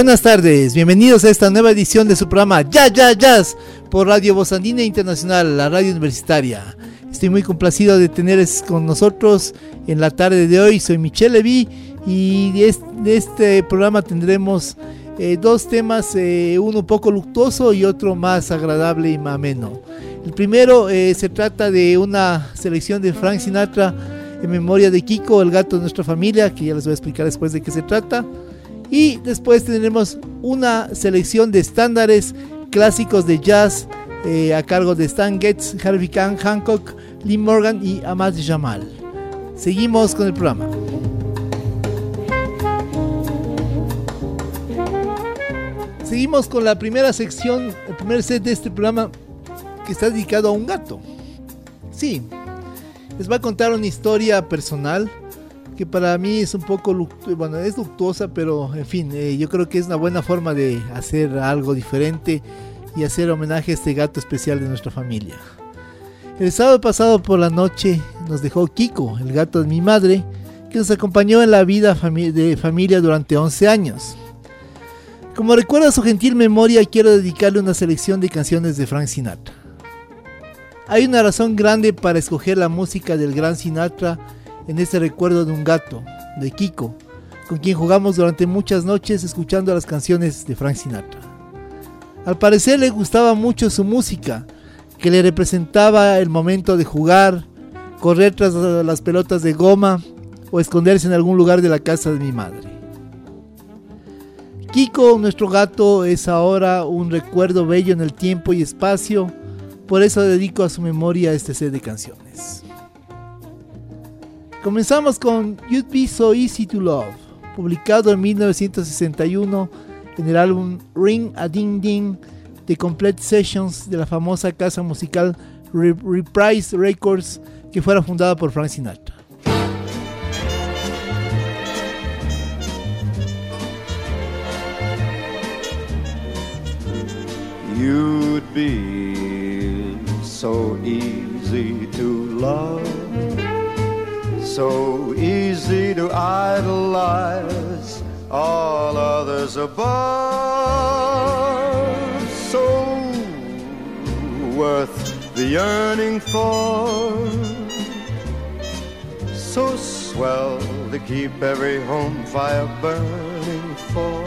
Buenas tardes, bienvenidos a esta nueva edición de su programa Ya Ya Jazz por Radio Bozandina Internacional, la radio universitaria. Estoy muy complacido de tener con nosotros en la tarde de hoy. Soy Michelle Levy y de este programa tendremos eh, dos temas, eh, uno un poco luctuoso y otro más agradable y más ameno. El primero eh, se trata de una selección de Frank Sinatra en memoria de Kiko, el gato de nuestra familia, que ya les voy a explicar después de qué se trata. Y después tendremos una selección de estándares clásicos de jazz eh, a cargo de Stan Getz, Harvey Kahn, Hancock, Lee Morgan y Ahmad Jamal. Seguimos con el programa. Seguimos con la primera sección, el primer set de este programa que está dedicado a un gato. Sí, les va a contar una historia personal que para mí es un poco, bueno, es luctuosa, pero en fin, eh, yo creo que es una buena forma de hacer algo diferente y hacer homenaje a este gato especial de nuestra familia. El sábado pasado por la noche nos dejó Kiko, el gato de mi madre, que nos acompañó en la vida de familia durante 11 años. Como recuerda su gentil memoria, quiero dedicarle una selección de canciones de Frank Sinatra. Hay una razón grande para escoger la música del gran Sinatra en este recuerdo de un gato, de Kiko, con quien jugamos durante muchas noches escuchando las canciones de Frank Sinatra. Al parecer le gustaba mucho su música, que le representaba el momento de jugar, correr tras las pelotas de goma o esconderse en algún lugar de la casa de mi madre. Kiko, nuestro gato, es ahora un recuerdo bello en el tiempo y espacio, por eso dedico a su memoria este set de canciones. Comenzamos con You'd Be So Easy to Love, publicado en 1961 en el álbum Ring a Ding Ding de Complete Sessions de la famosa casa musical Reprise Records que fuera fundada por Frank Sinatra. You'd be so easy to love so easy to idolize all others above, so worth the yearning for, so swell to keep every home fire burning for,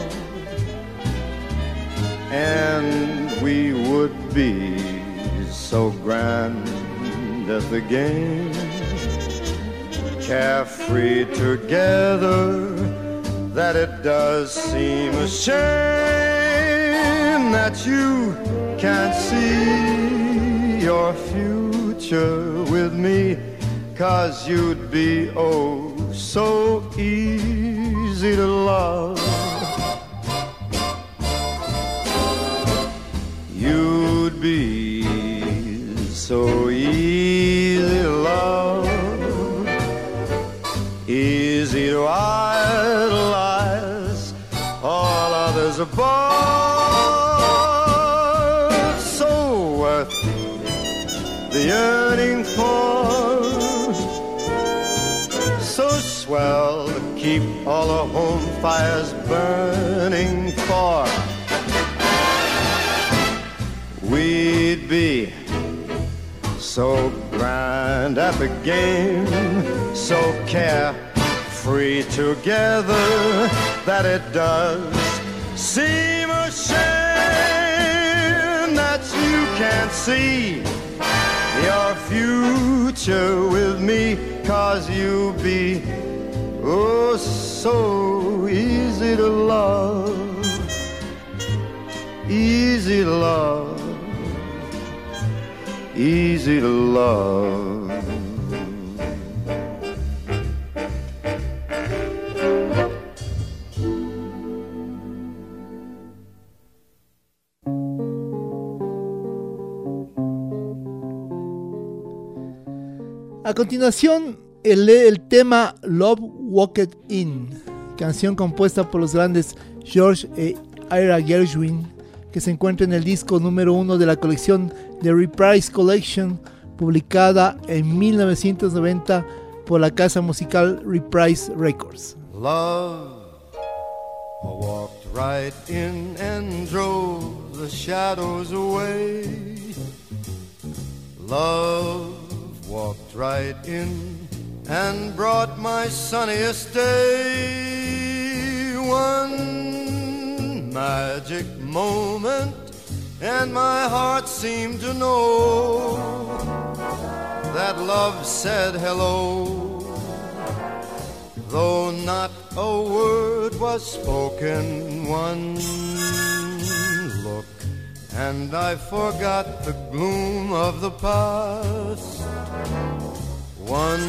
and we would be so grand at the game carefree together that it does seem a shame that you can't see your future with me cause you'd be oh so easy to love. You'd be so fires burning for. We'd be so grand at the game, so carefree together that it does seem a shame that you can't see your future with me, cause you'll be oh so easy to love, easy to love, easy to love. A continuación, el, el tema Love Walked In, canción compuesta por los grandes George e Ira Gershwin, que se encuentra en el disco número uno de la colección The Reprise Collection, publicada en 1990 por la casa musical Reprise Records. Love walked right in and drove the shadows away. Love walked right in and brought my sunniest day. One magic moment, and my heart seemed to know that love said hello. Though not a word was spoken, one look, and I forgot the gloom of the past. One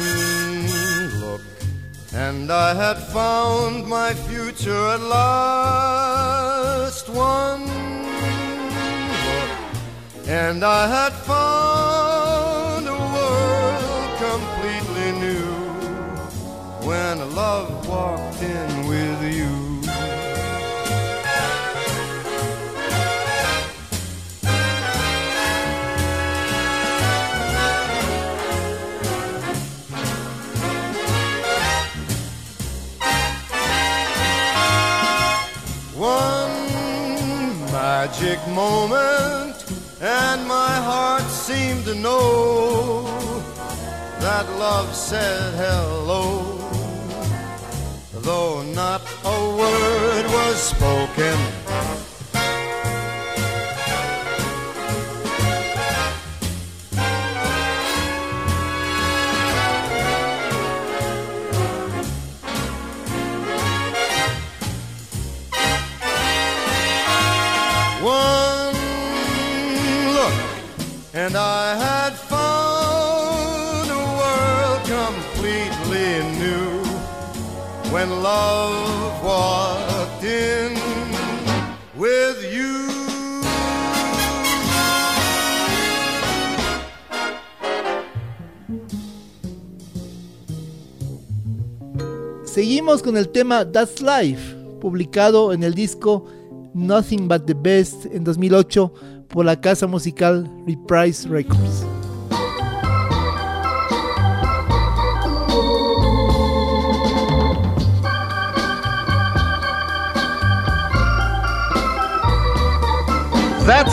look, and I had found my future at last. One look, and I had found a world completely new when love walked in magic moment, and my heart seemed to know that love said hello. Though not a word was spoken, Seguimos con el tema That's Life, publicado en el disco Nothing But the Best en 2008 por la casa musical Reprise Records.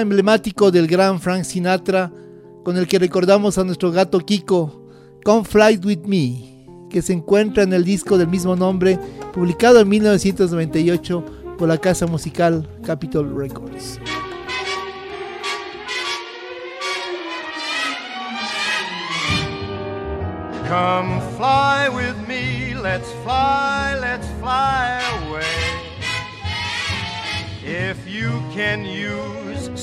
Emblemático del gran Frank Sinatra con el que recordamos a nuestro gato Kiko, Come Fly With Me, que se encuentra en el disco del mismo nombre, publicado en 1998 por la casa musical Capitol Records. Come fly with me, let's fly, let's fly away. If you can use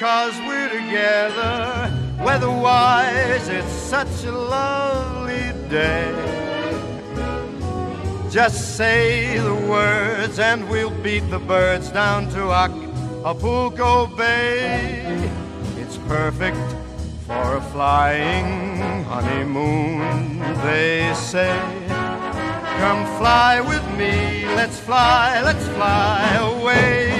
cheer, cause we're together. Weatherwise, it's such a lovely day. Just say the words and we'll beat the birds down to Acapulco Bay. It's perfect for a flying honeymoon, they say. Come fly with me, let's fly, let's fly away.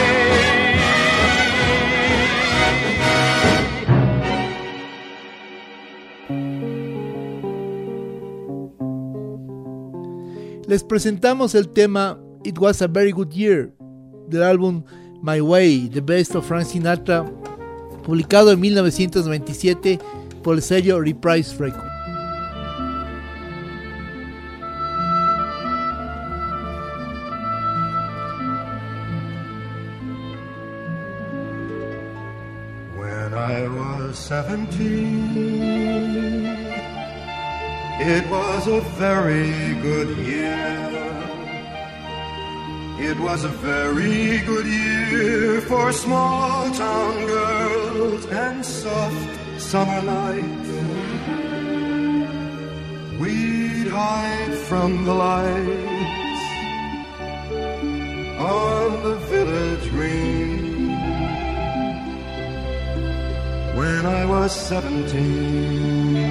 Les presentamos el tema It Was a Very Good Year del álbum My Way, The Best of Frank Sinatra, publicado en 1927 por el sello Reprise Records. When I was seventeen, it was a very good year. It was a very good year for small town girls and soft summer nights. We'd hide from the lights on the village green when I was seventeen.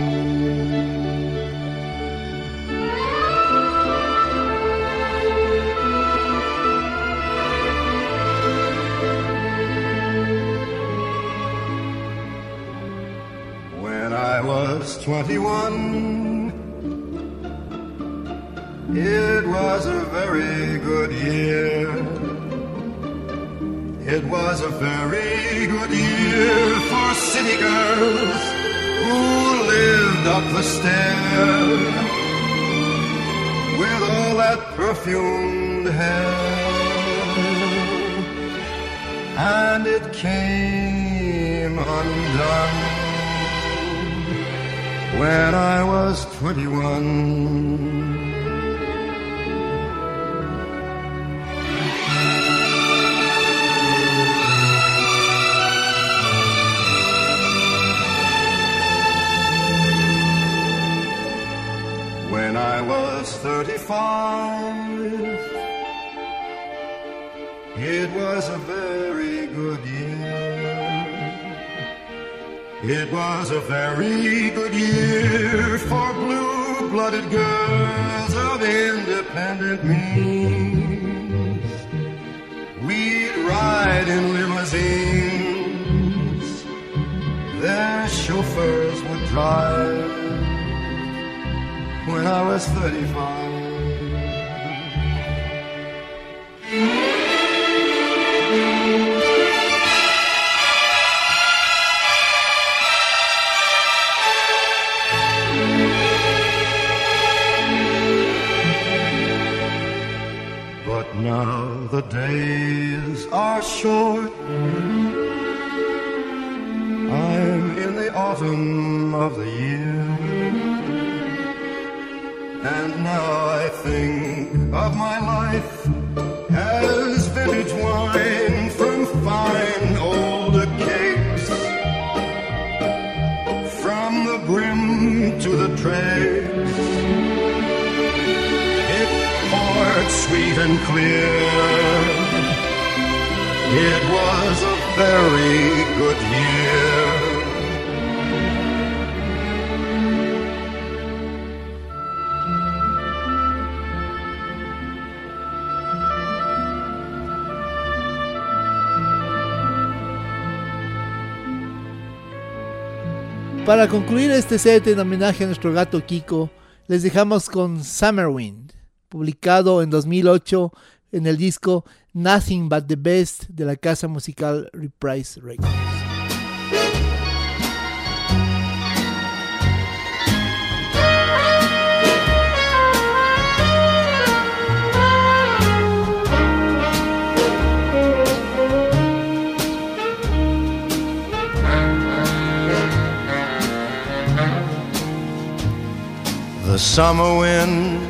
Was 21, it was a very good year. It was a very good year for city girls who lived up the stair with all that perfumed hair. And it came undone when I was 21. When I was 35, it was a very good year. It was a very good year for blue-blooded girls of independent means. We'd ride in limousines. Their chauffeurs would drive when I was 35. The days are short. I'm in the autumn of the year. And now I think of my life as vintage wine from fine old cakes. From the brim to the dregs, It was a very good year. Para concluir este set en homenaje a nuestro gato Kiko, les dejamos con Summer Wind, publicado en 2008 en el disco Nothing But the Best de la casa musical Reprise Records. The summer wind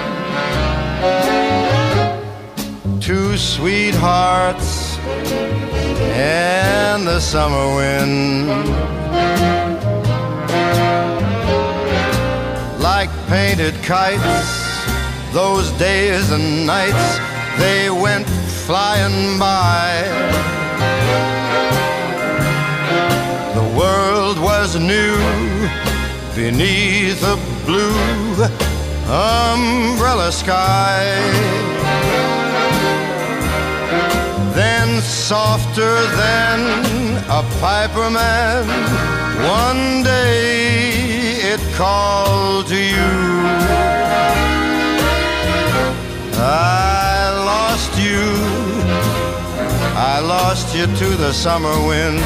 Sweethearts and the summer wind. Like painted kites, those days and nights, they went flying by. The world was new beneath a blue umbrella sky. Then, softer than a piper man, one day it called to you. I lost you, I lost you to the summer wind.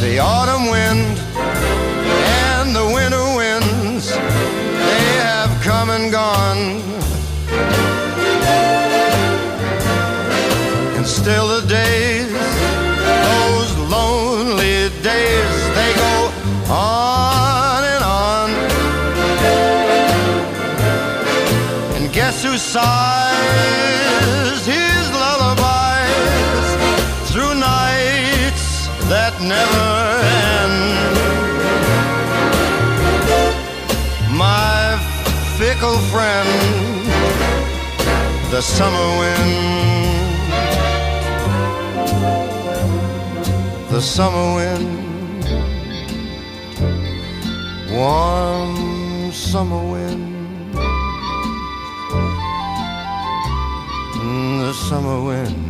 The autumn wind and the winter winds, they have come and gone. that never ends, My fickle friend, the summer wind, the summer wind, warm summer wind. Mm, the summer wind.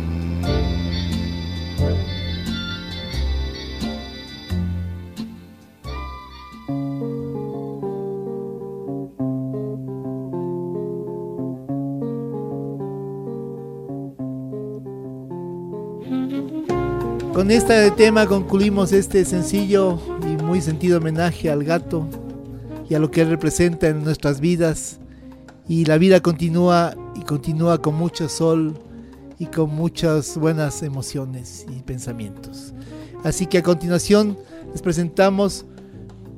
Con este tema concluimos este sencillo y muy sentido homenaje al gato y a lo que representa en nuestras vidas. Y la vida continúa y continúa con mucho sol y con muchas buenas emociones y pensamientos. Así que a continuación les presentamos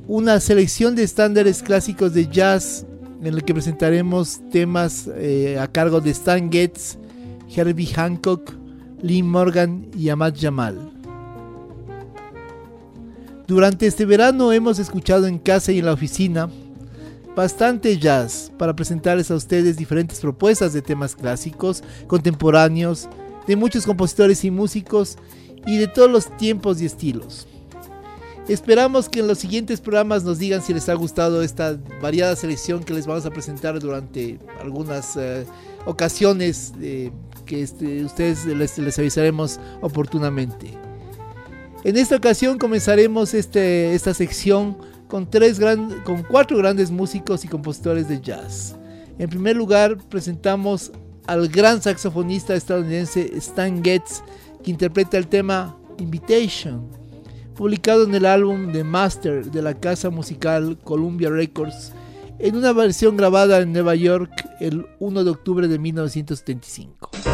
una selección de estándares clásicos de jazz en el que presentaremos temas eh, a cargo de Stan Getz, Herbie Hancock, Lee Morgan y Ahmad Jamal. Durante este verano hemos escuchado en casa y en la oficina bastante jazz para presentarles a ustedes diferentes propuestas de temas clásicos, contemporáneos, de muchos compositores y músicos y de todos los tiempos y estilos. Esperamos que en los siguientes programas nos digan si les ha gustado esta variada selección que les vamos a presentar durante algunas eh, ocasiones eh, que este, ustedes les, les, avisaremos oportunamente. En esta ocasión comenzaremos este, esta sección con, tres gran, con cuatro grandes músicos y compositores de jazz. En primer lugar presentamos al gran saxofonista estadounidense Stan Getz, que interpreta el tema Invitation, publicado en el álbum The Master de la casa musical Columbia Records, en una versión grabada en Nueva York el 1 de octubre de 1975.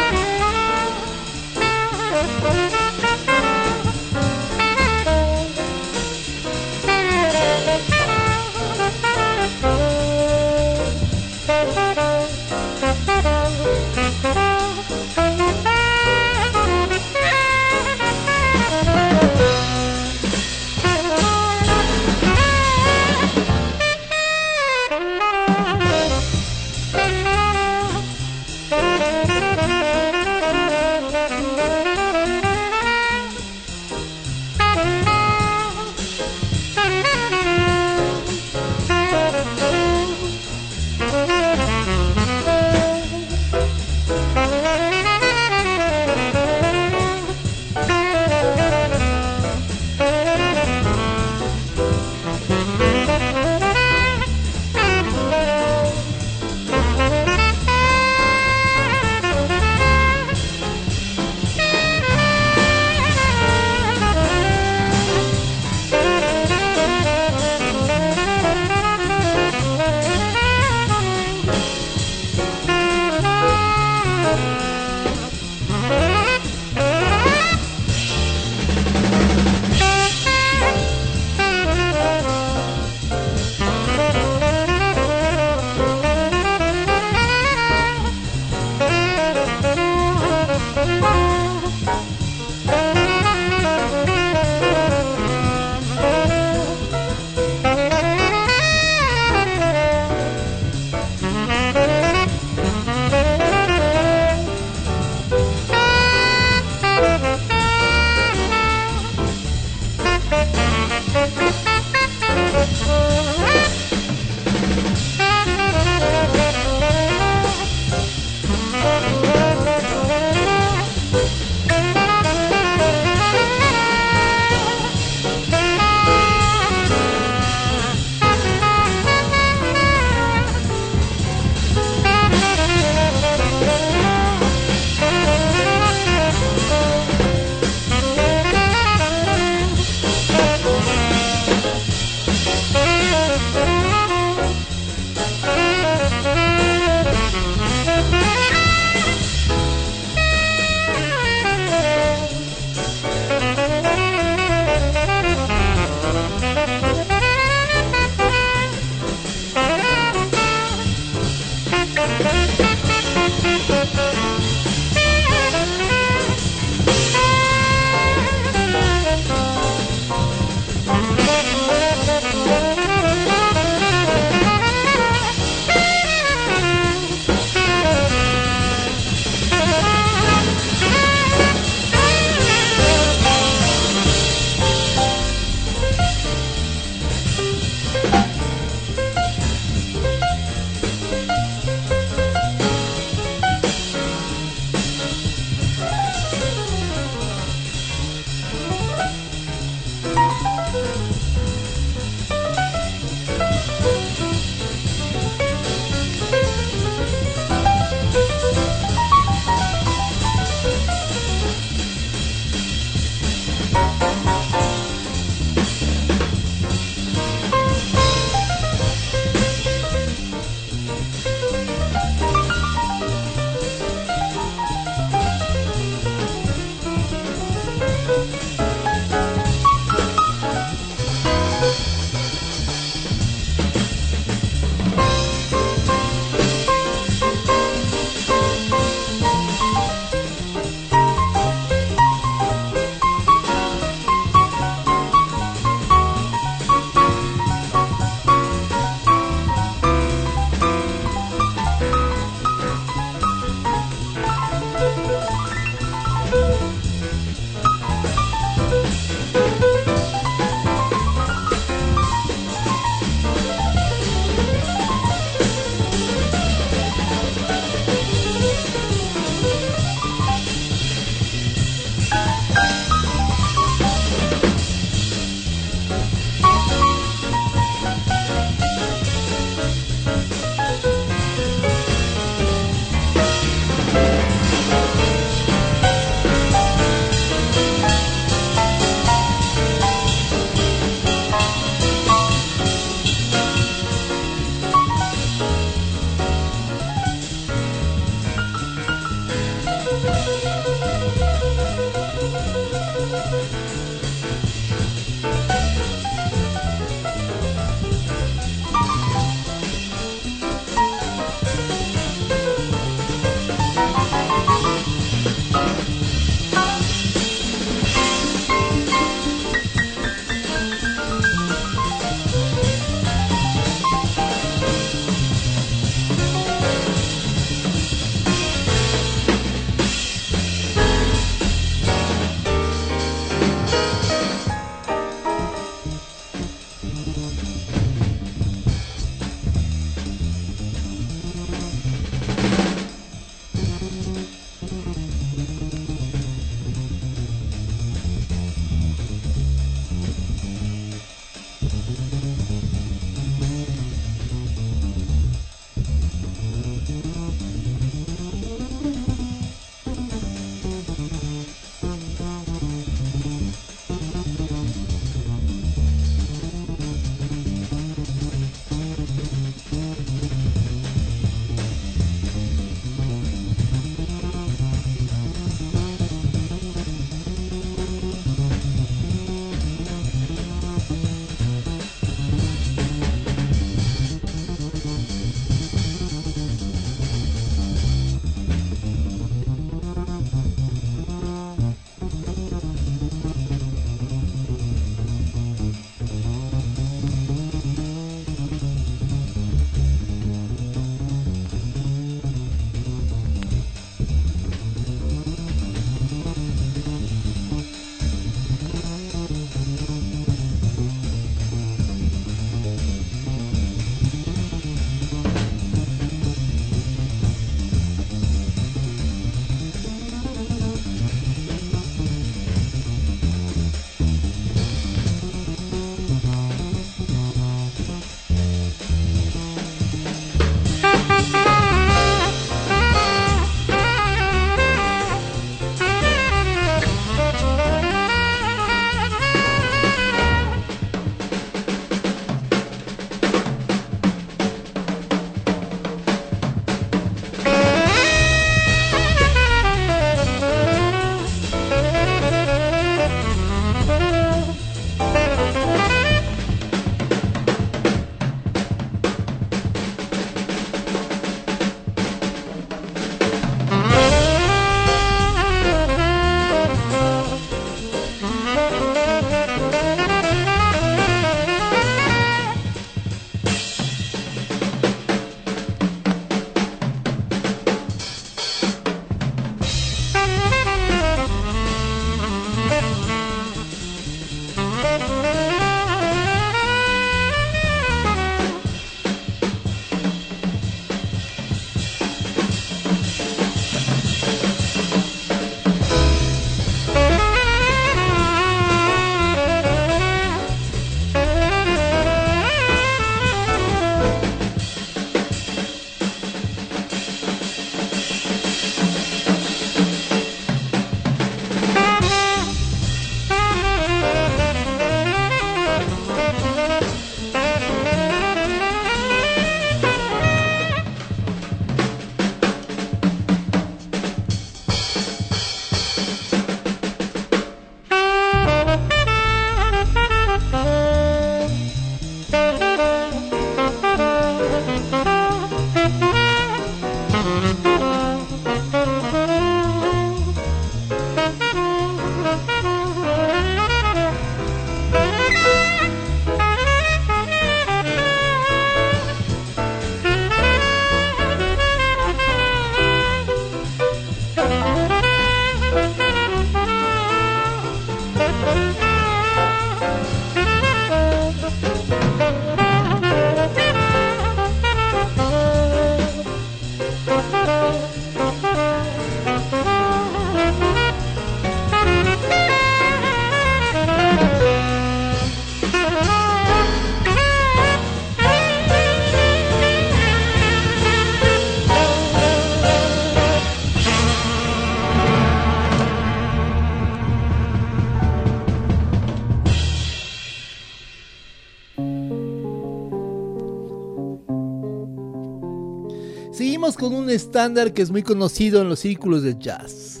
Un estándar que es muy conocido en los círculos de jazz.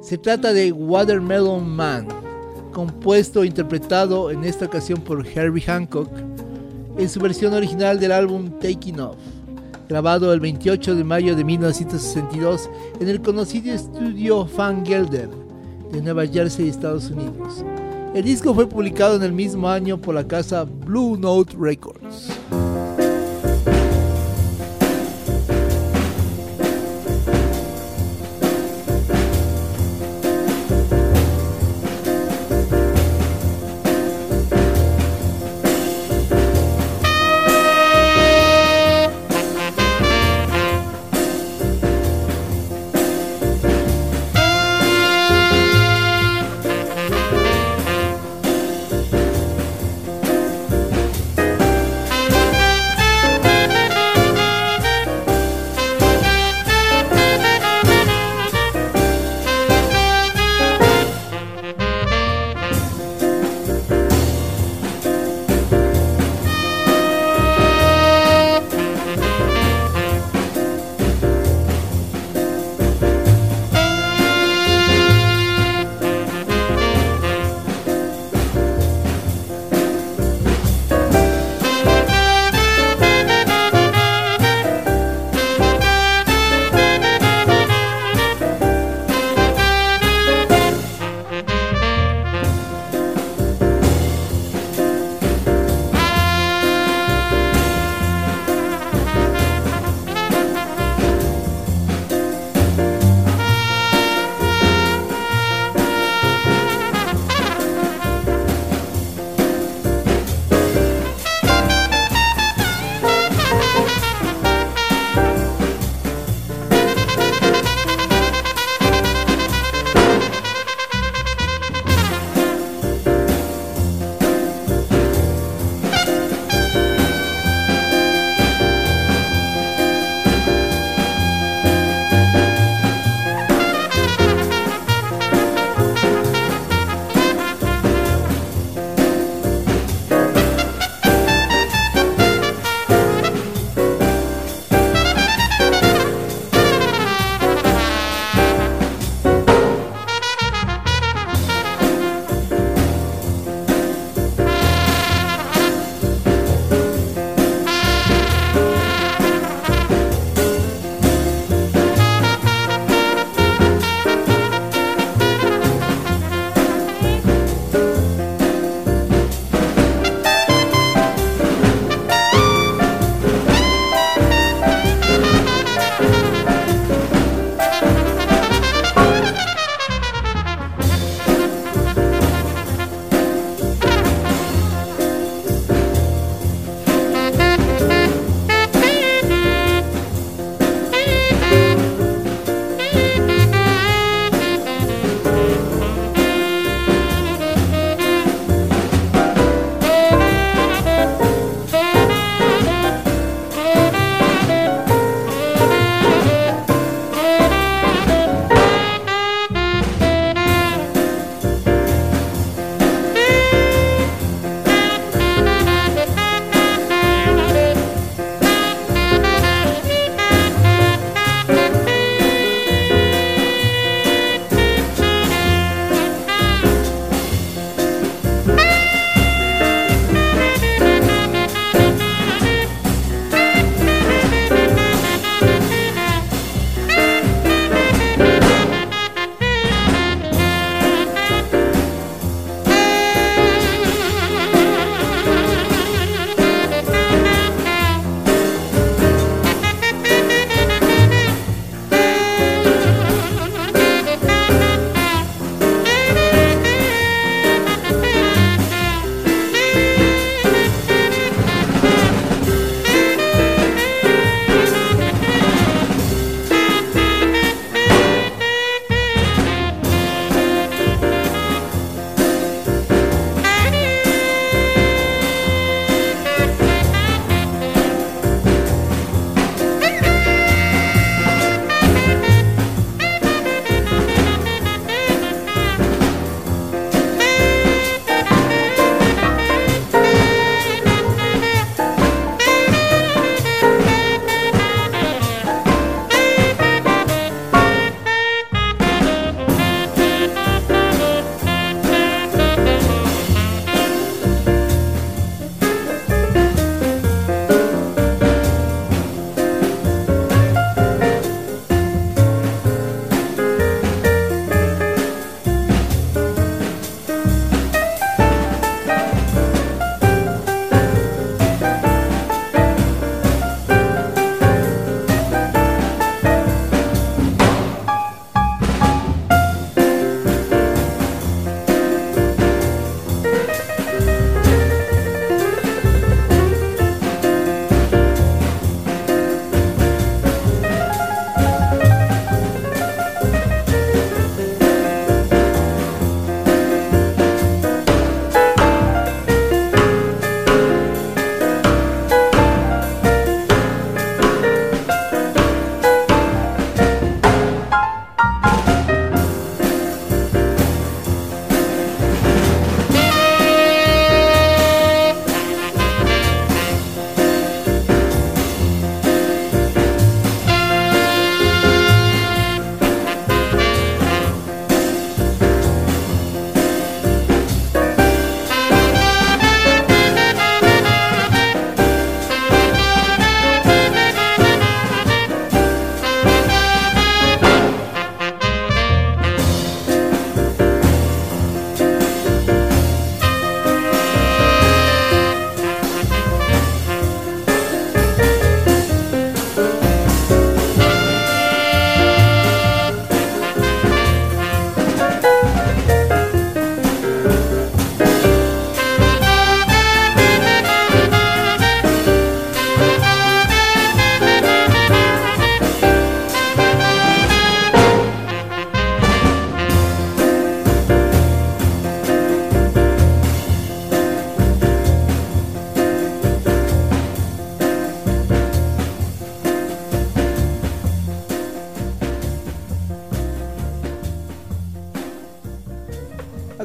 Se trata de Watermelon Man, compuesto e interpretado en esta ocasión por Herbie Hancock en su versión original del álbum Taking Off, grabado el 28 de mayo de 1962 en el conocido estudio Van Gelder de Nueva Jersey, Estados Unidos. El disco fue publicado en el mismo año por la casa Blue Note Records.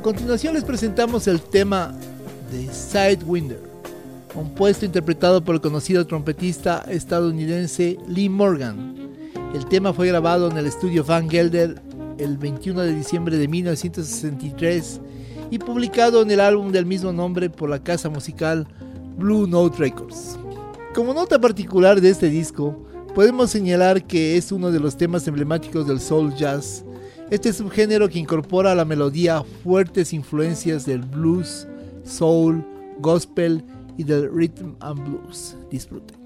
Continuación les presentamos el tema de Sidewinder, compuesto e interpretado por el conocido trompetista estadounidense Lee Morgan. El tema fue grabado en el estudio Van Gelder el 21 de diciembre de 1963 y publicado en el álbum del mismo nombre por la casa musical Blue Note Records. Como nota particular de este disco, podemos señalar que es uno de los temas emblemáticos del soul jazz, este subgénero que incorpora a la melodía fuertes influencias del blues, soul, gospel y del rhythm and blues. Disfruten.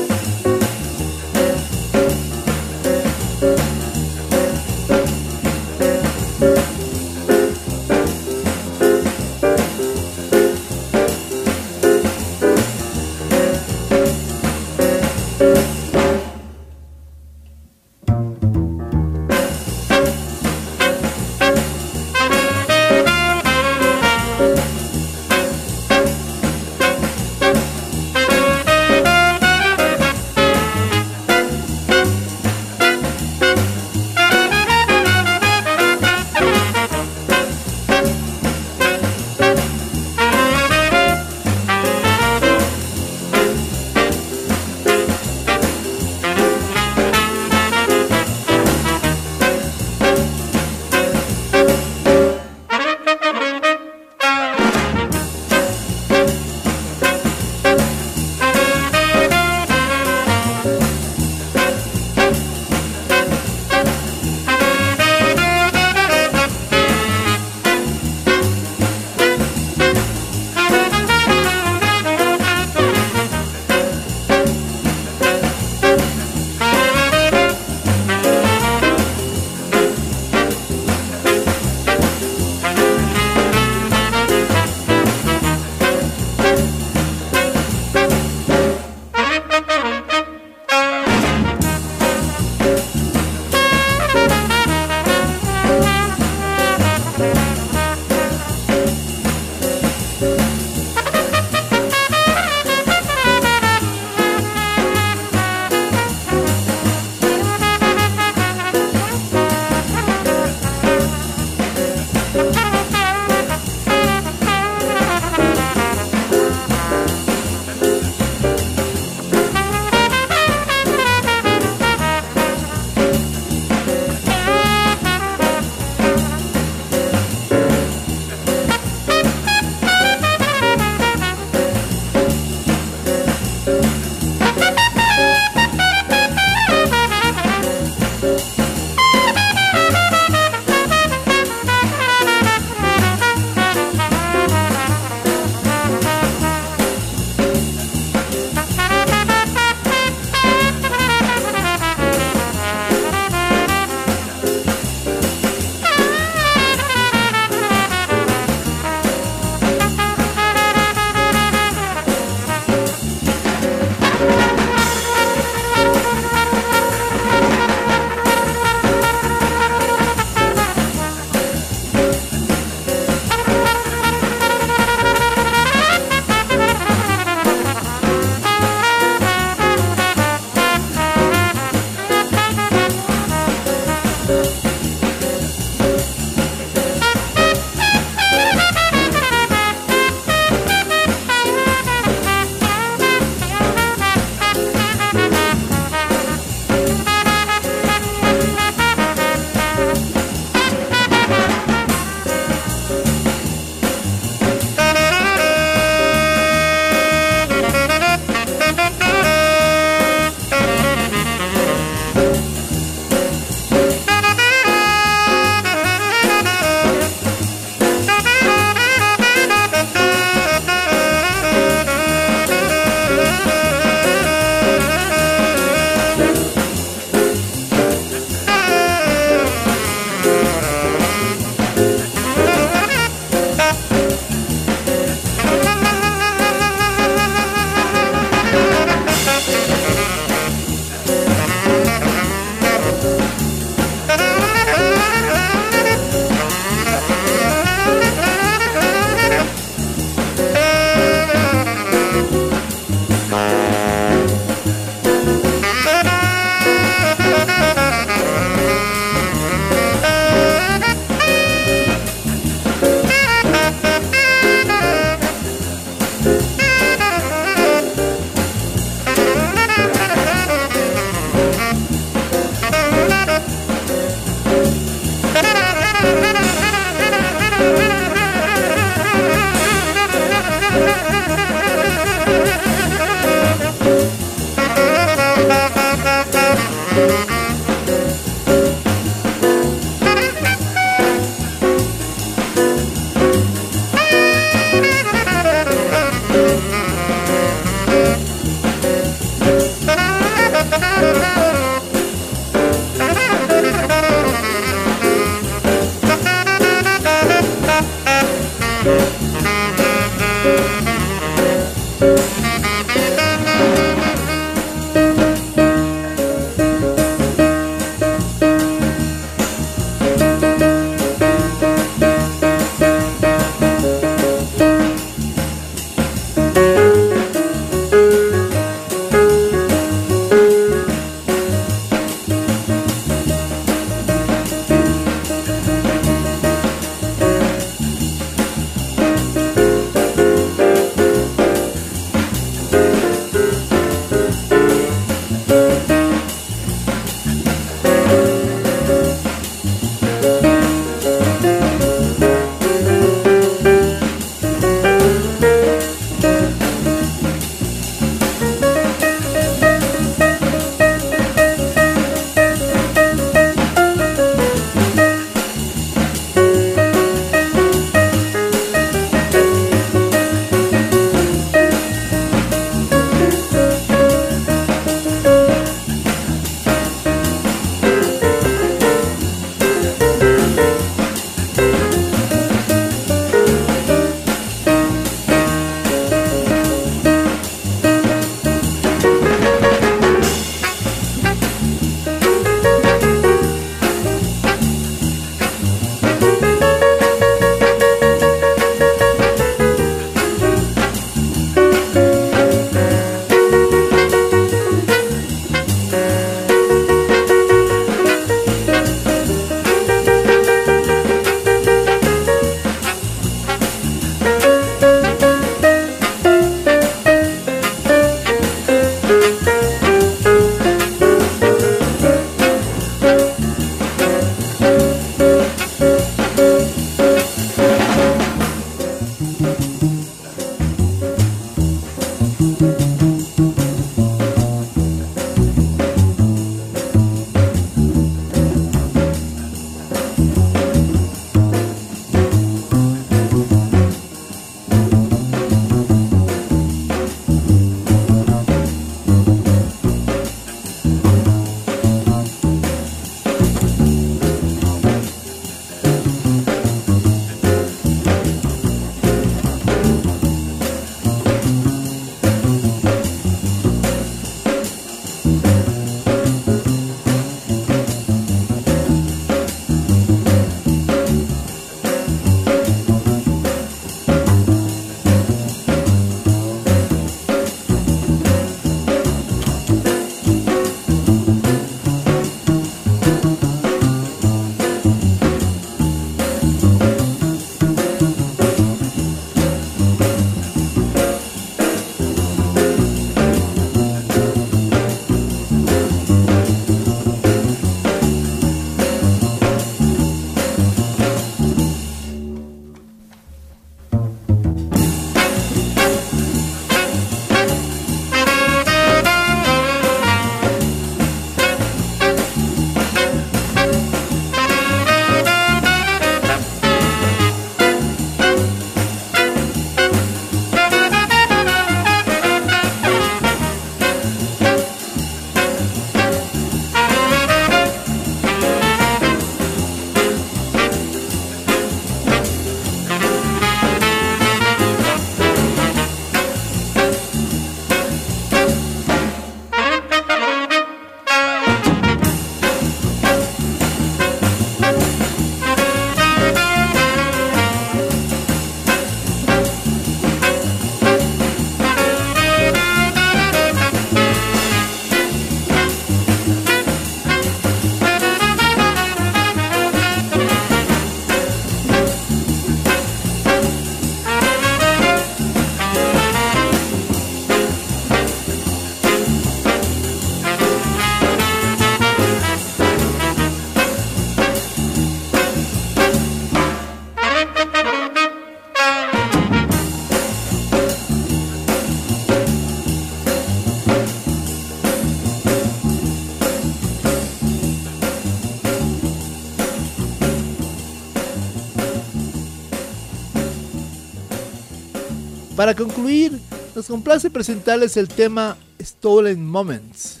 Para concluir, nos complace presentarles el tema Stolen Moments,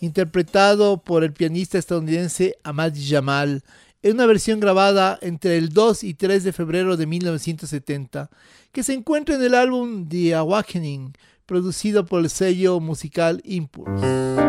interpretado por el pianista estadounidense Ahmad Jamal en una versión grabada entre el 2 y 3 de febrero de 1970, que se encuentra en el álbum The Awakening, producido por el sello musical Impulse.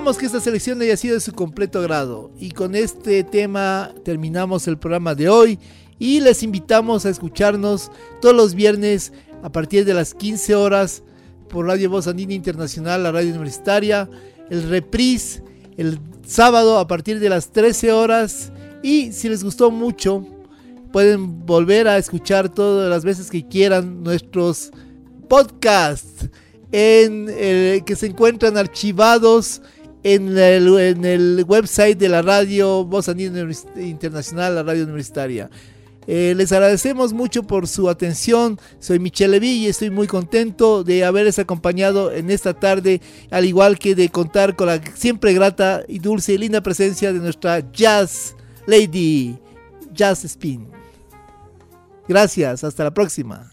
Esperamos que esta selección haya sido de su completo agrado. Y con este tema terminamos el programa de hoy y les invitamos a escucharnos todos los viernes a partir de las 15 horas por Radio Voz Andina Internacional, la radio universitaria, el reprise el sábado a partir de las 13 horas. Y si les gustó mucho pueden volver a escuchar todas las veces que quieran nuestros podcasts en, eh, que se encuentran archivados en el, en el, website de la radio Voz Andina Internacional, la radio universitaria. Eh, les agradecemos mucho por su atención. Soy Michelle Levy y estoy muy contento de haberles acompañado en esta tarde, al igual que de contar con la siempre grata y dulce y linda presencia de nuestra Jazz Lady, Jazz Spin. Gracias, hasta la próxima.